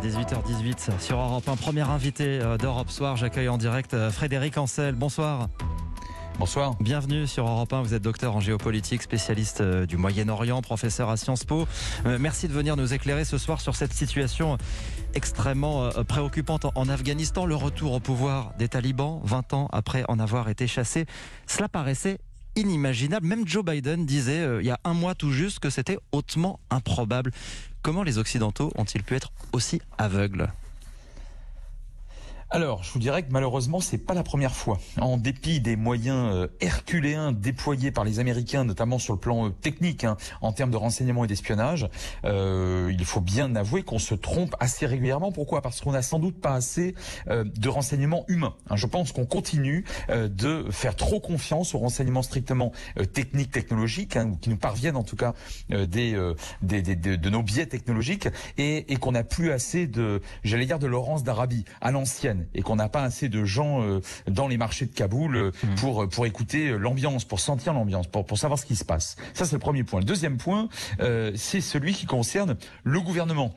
18h18 sur Europe 1. Premier invité euh, d'Europe Soir. J'accueille en direct euh, Frédéric Ancel. Bonsoir. Bonsoir. Bienvenue sur Europe 1. Vous êtes docteur en géopolitique, spécialiste euh, du Moyen-Orient, professeur à Sciences Po. Merci de venir nous éclairer ce soir sur cette situation extrêmement préoccupante en Afghanistan. Le retour au pouvoir des talibans, 20 ans après en avoir été chassés. Cela paraissait inimaginable. Même Joe Biden disait il y a un mois tout juste que c'était hautement improbable. Comment les Occidentaux ont-ils pu être aussi aveugles? Alors, je vous dirais que malheureusement, c'est pas la première fois. En dépit des moyens euh, herculéens déployés par les Américains, notamment sur le plan euh, technique, hein, en termes de renseignement et d'espionnage, euh, il faut bien avouer qu'on se trompe assez régulièrement. Pourquoi? Parce qu'on n'a sans doute pas assez de renseignements humains. Hein, je pense qu'on continue de faire trop confiance aux renseignements strictement techniques, technologiques, hein, qui nous parviennent en tout cas des, des, de nos biais technologiques, et, et qu'on n'a plus assez de, j'allais dire, de Laurence d'Arabie à l'ancienne et qu'on n'a pas assez de gens euh, dans les marchés de Kaboul euh, mmh. pour pour écouter l'ambiance, pour sentir l'ambiance, pour pour savoir ce qui se passe. Ça c'est le premier point. Le deuxième point, euh, c'est celui qui concerne le gouvernement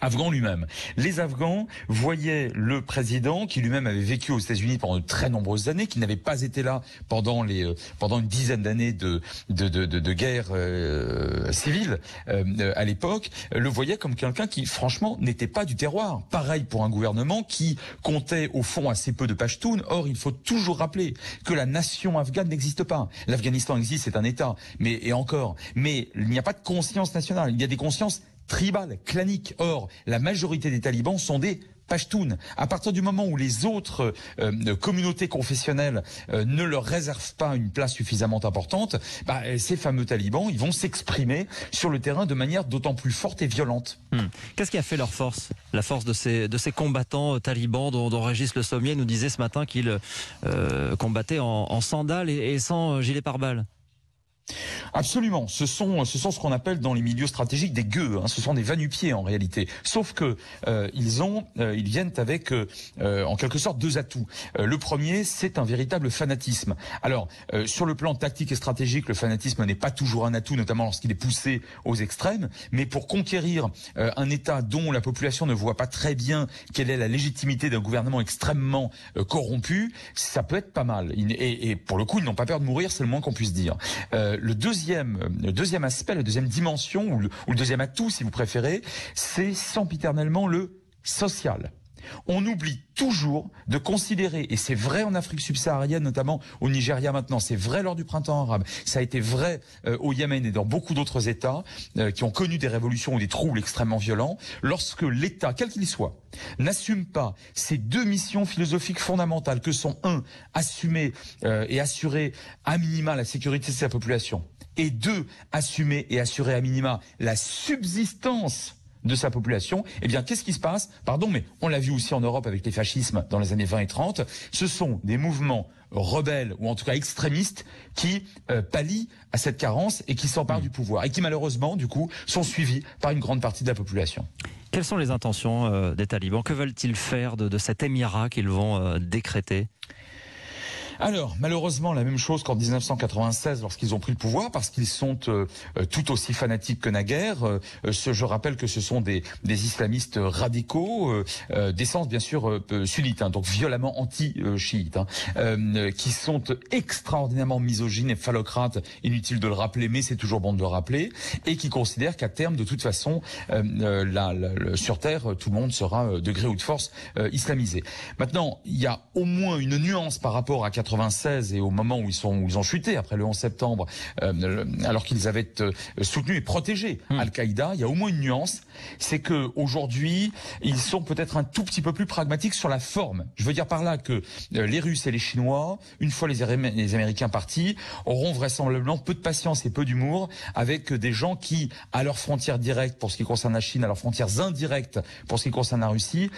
afghan lui-même. Les Afghans voyaient le président qui lui-même avait vécu aux États-Unis pendant de très nombreuses années, qui n'avait pas été là pendant les euh, pendant une dizaine d'années de de, de, de, guerre euh, civile euh, à l'époque, le voyait comme quelqu'un qui franchement n'était pas du terroir. Pareil pour un gouvernement qui comptait au fond assez peu de Pashtun. Or, il faut toujours rappeler que la nation afghane n'existe pas. L'Afghanistan existe, c'est un État, mais et encore, mais il n'y a pas de conscience nationale. Il y a des consciences tribal, clanique. Or, la majorité des talibans sont des Pashtuns. À partir du moment où les autres euh, communautés confessionnelles euh, ne leur réservent pas une place suffisamment importante, bah, ces fameux talibans, ils vont s'exprimer sur le terrain de manière d'autant plus forte et violente. Hmm. Qu'est-ce qui a fait leur force La force de ces, de ces combattants euh, talibans dont, dont, Régis Le Sommier nous disait ce matin qu'ils combattaient en, sandales et, et sans gilet pare-balles? Absolument. Ce sont, ce sont ce qu'on appelle dans les milieux stratégiques des gueux. Hein. Ce sont des vanupiers en réalité. Sauf que euh, ils ont, euh, ils viennent avec, euh, en quelque sorte, deux atouts. le premier, c'est un véritable fanatisme. Alors, sur le plan tactique et stratégique, le fanatisme n'est pas toujours un atout, notamment lorsqu'il est poussé aux extrêmes. Mais pour conquérir un État dont la population ne voit pas très bien quelle est la légitimité d'un gouvernement extrêmement corrompu, ça peut être pas mal. Et, et, pour le coup, ils n'ont pas peur de mourir, c'est le moins qu'on puisse dire le deuxième, le deuxième aspect, la deuxième dimension, ou le, deuxième atout, si vous préférez, c'est sempiternellement le social. On oublie toujours de considérer, et c'est vrai en Afrique subsaharienne, notamment au Nigeria maintenant, c'est vrai lors du printemps arabe, ça a été vrai euh, au Yémen et dans beaucoup d'autres États euh, qui ont connu des révolutions ou des troubles extrêmement violents, lorsque l'État, quel qu'il soit, n'assume pas ces deux missions philosophiques fondamentales que sont, un, assumer euh, et assurer à minima la sécurité de sa population, et deux, assumer et assurer à minima la subsistance de sa population, eh bien, qu'est-ce qui se passe? Pardon, mais on l'a vu aussi en Europe avec les fascismes dans les années 20 et 30. Ce sont des mouvements rebelles ou en tout cas extrémistes qui euh, pallient à cette carence et qui s'emparent mmh. du pouvoir et qui malheureusement, du coup, sont suivis par une grande partie de la population. Quelles sont les intentions euh, des talibans? Que veulent-ils faire de, cet émirat qu'ils vont euh, décréter? Alors, malheureusement, la même chose qu'en 1996 lorsqu'ils ont pris le pouvoir, parce qu'ils sont euh, euh, tout aussi fanatiques que naguère. Euh, je rappelle que ce sont des, islamistes radicaux, d'essence bien sûr sunnite, hein, donc violemment anti-chiites, hein, qui sont extraordinairement misogynes et phallocrates, inutile de le rappeler, mais c'est toujours bon de le rappeler, et qui considèrent qu'à terme, de toute façon, sur Terre, tout le monde sera de gré ou de force islamisé. Maintenant, il y a au moins une nuance par rapport à 96 et au moment où ils sont où ils ont chuté après le 11 septembre, euh, alors qu'ils avaient euh, soutenu et protégé hmm. Al-Qaïda, il y a au moins une nuance, c'est que aujourd'hui ils sont peut-être un tout petit peu plus pragmatiques sur la forme. Je veux dire par là que euh, les Russes et les Chinois, une fois les, les Américains partis, auront vraisemblablement peu de patience et peu d'humour avec des gens qui, à leurs frontières directes pour ce qui concerne la Chine, à leurs frontières indirectes pour ce qui concerne la Russie,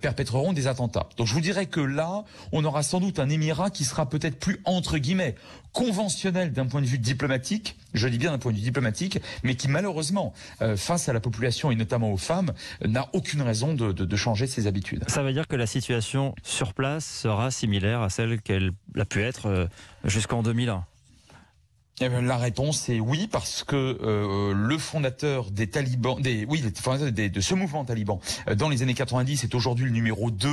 perpétreront des attentats. Donc je vous dirais que là, on aura sans doute un émirat qui sera peut-être plus entre guillemets conventionnel d'un point de vue diplomatique, je dis bien d'un point de vue diplomatique, mais qui malheureusement, euh, face à la population et notamment aux femmes, n'a aucune raison de, de, changer ses habitudes. Ça veut dire que la situation sur place sera similaire à celle qu'elle a pu être euh, jusqu'en 2001 eh ben, la réponse est oui parce que euh, le fondateur des talibans, des oui, de ce mouvement taliban euh, dans les années 90 est aujourd'hui le numéro 2.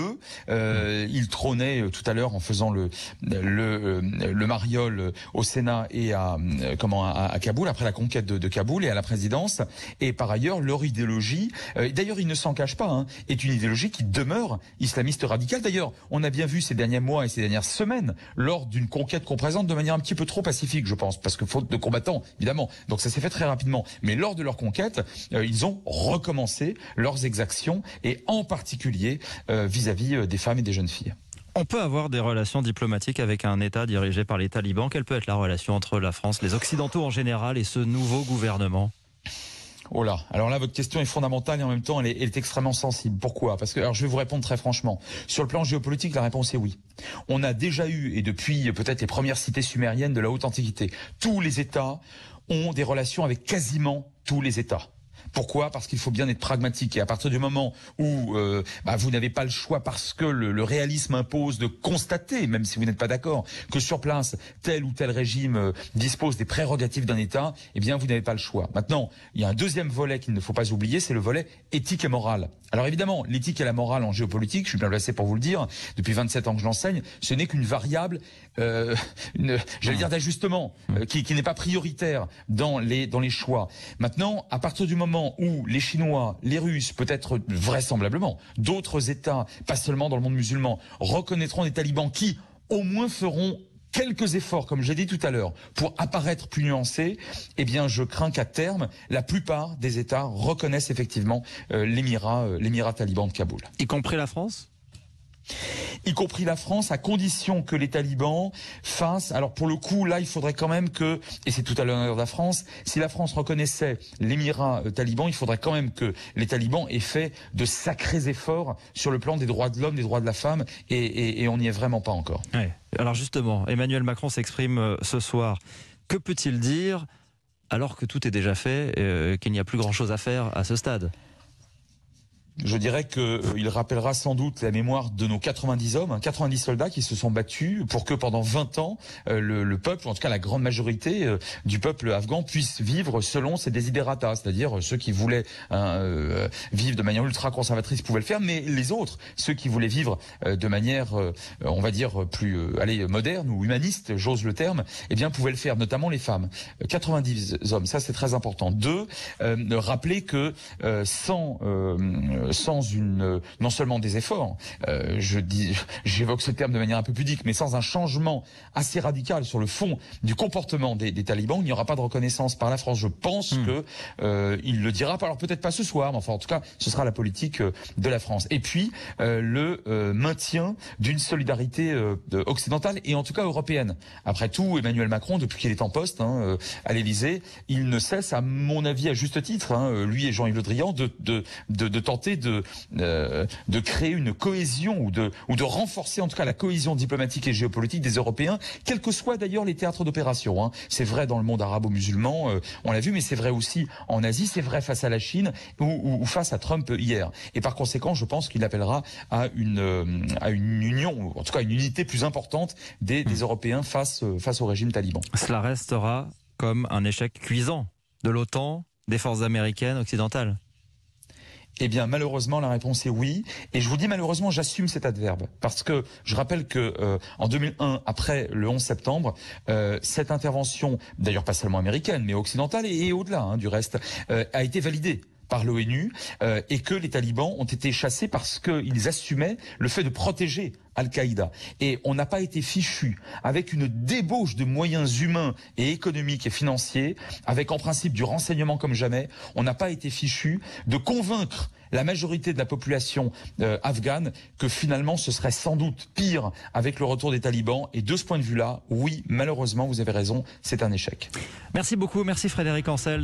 Euh, il trônait tout à l'heure en faisant le le, le mariole au Sénat et à comment à, Kaboul après la conquête de, Kaboul et à la présidence. Et par ailleurs leur idéologie, d'ailleurs il ne s'en cache pas, hein, est une idéologie qui demeure islamiste radicale. D'ailleurs on a bien vu ces derniers mois et ces dernières semaines lors d'une conquête qu'on présente de manière un petit peu trop pacifique, je pense, parce que faute de combattants, évidemment. Donc ça s'est fait très rapidement. Mais lors de leur conquête, euh, ils ont recommencé leurs exactions, et en particulier euh, vis-à-vis euh, des femmes et des jeunes filles. On peut avoir des relations diplomatiques avec un État dirigé par les talibans. Quelle peut être la relation entre la France, les Occidentaux en général et ce nouveau gouvernement? Oh là, alors là votre question est fondamentale et en même temps elle est, extrêmement sensible. Pourquoi? Parce que alors je vais vous répondre très franchement. Sur le plan géopolitique, la réponse est oui. On a déjà eu et depuis peut-être les premières cités sumériennes de la haute antiquité, tous les États ont des relations avec quasiment tous les États. Pourquoi? Parce qu'il faut bien être pragmatique. Et à partir du moment où euh, bah, vous n'avez pas le choix parce que le, réalisme impose de constater, même si vous n'êtes pas d'accord, que sur place tel ou tel régime euh, dispose des prérogatives d'un État, eh bien vous n'avez pas le choix. Maintenant, il y a un deuxième volet qu'il ne faut pas oublier, c'est le volet éthique et moral. Alors évidemment, l'éthique et la morale en géopolitique, je suis bien placé pour vous le dire, depuis 27 ans que je l'enseigne, ce n'est qu'une variable, euh, j'allais dire d'ajustement, euh, qui, qui n'est pas prioritaire dans les dans les choix. Maintenant, à partir du moment où les Chinois, les Russes, peut-être vraisemblablement d'autres États, pas seulement dans le monde musulman, reconnaîtront des talibans qui, au moins, feront quelques efforts, comme j'ai dit tout à l'heure, pour apparaître plus nuancés, eh bien, je crains qu'à terme, la plupart des États reconnaissent effectivement euh, l'émirat, euh, l'émirat taliban de Kaboul. Y compris la France? Y compris la France, à condition que les talibans fassent. Alors pour le coup, là, il faudrait quand même que, et c'est tout à l'honneur de la France, si la France reconnaissait l'émirat euh, taliban, il faudrait quand même que les talibans aient fait de sacrés efforts sur le plan des droits de l'homme, des droits de la femme, et, on n'y est vraiment pas encore. Alors justement, Emmanuel Macron s'exprime euh, ce soir. Que peut-il dire alors que tout est déjà fait, euh, qu'il n'y a plus grand-chose à faire à ce stade? Je dirais qu'il euh, rappellera sans doute la mémoire de nos 90 hommes, 90 hein, soldats qui se sont battus pour que pendant 20 ans, euh, le, peuple, en tout cas la grande majorité euh, du peuple afghan, puisse vivre selon ses desiderata, c'est-à-dire ceux qui voulaient hein, vivre de manière ultra conservatrice pouvaient le faire, mais les autres, ceux qui voulaient vivre de manière, on va dire, plus allez, moderne ou humaniste, j'ose le terme, eh bien pouvaient le faire, notamment les femmes. 90 hommes, ça c'est très important. Deux, rappeler que sans euh, sans une euh, non seulement des efforts, euh, je dis, j'évoque ce terme de manière un peu pudique, mais sans un changement assez radical sur le fond du comportement des, talibans, il n'y aura pas de reconnaissance par la France. Je pense hmm. que il le dira, alors peut-être pas ce soir, mais enfin en tout cas, ce sera la politique de la France. Et puis le maintien d'une solidarité occidentale et en tout cas européenne. Après tout, Emmanuel Macron, depuis qu'il est en poste hein, à l'Élysée, il ne cesse, à mon avis, à juste titre, hein, lui et Jean-Yves Le Drian, de, de, de, de tenter de euh, de créer une cohésion ou de ou de renforcer en tout cas la cohésion diplomatique et géopolitique des Européens, quels que soient d'ailleurs les théâtres d'opération. Hein. C'est vrai dans le monde arabo-musulman, euh, on l'a vu, mais c'est vrai aussi en Asie, c'est vrai face à la Chine ou, ou, face à Trump hier. Et par conséquent, je pense qu'il appellera à une euh, à une union, en tout cas une unité plus importante des, des hmm. Européens face face au régime taliban. Cela restera comme un échec cuisant de l'OTAN, des forces américaines occidentales. Eh bien, malheureusement, la réponse est oui. Et je vous dis malheureusement, j'assume cet adverbe parce que je rappelle que euh, en 2001, après le 11 septembre, euh, cette intervention, d'ailleurs pas seulement américaine, mais occidentale et, au-delà hein, du reste, euh, a été validée par l'ONU et que les talibans ont été chassés parce qu'ils assumaient le fait de protéger Al-Qaïda. Et on n'a pas été fichu avec une débauche de moyens humains et économiques et financiers, avec en principe du renseignement comme jamais, on n'a pas été fichu de convaincre la majorité de la population euh, afghane que finalement ce serait sans doute pire avec le retour des talibans. Et de ce point de vue-là, oui, malheureusement, vous avez raison, c'est un échec. Merci beaucoup, merci Frédéric Ancel.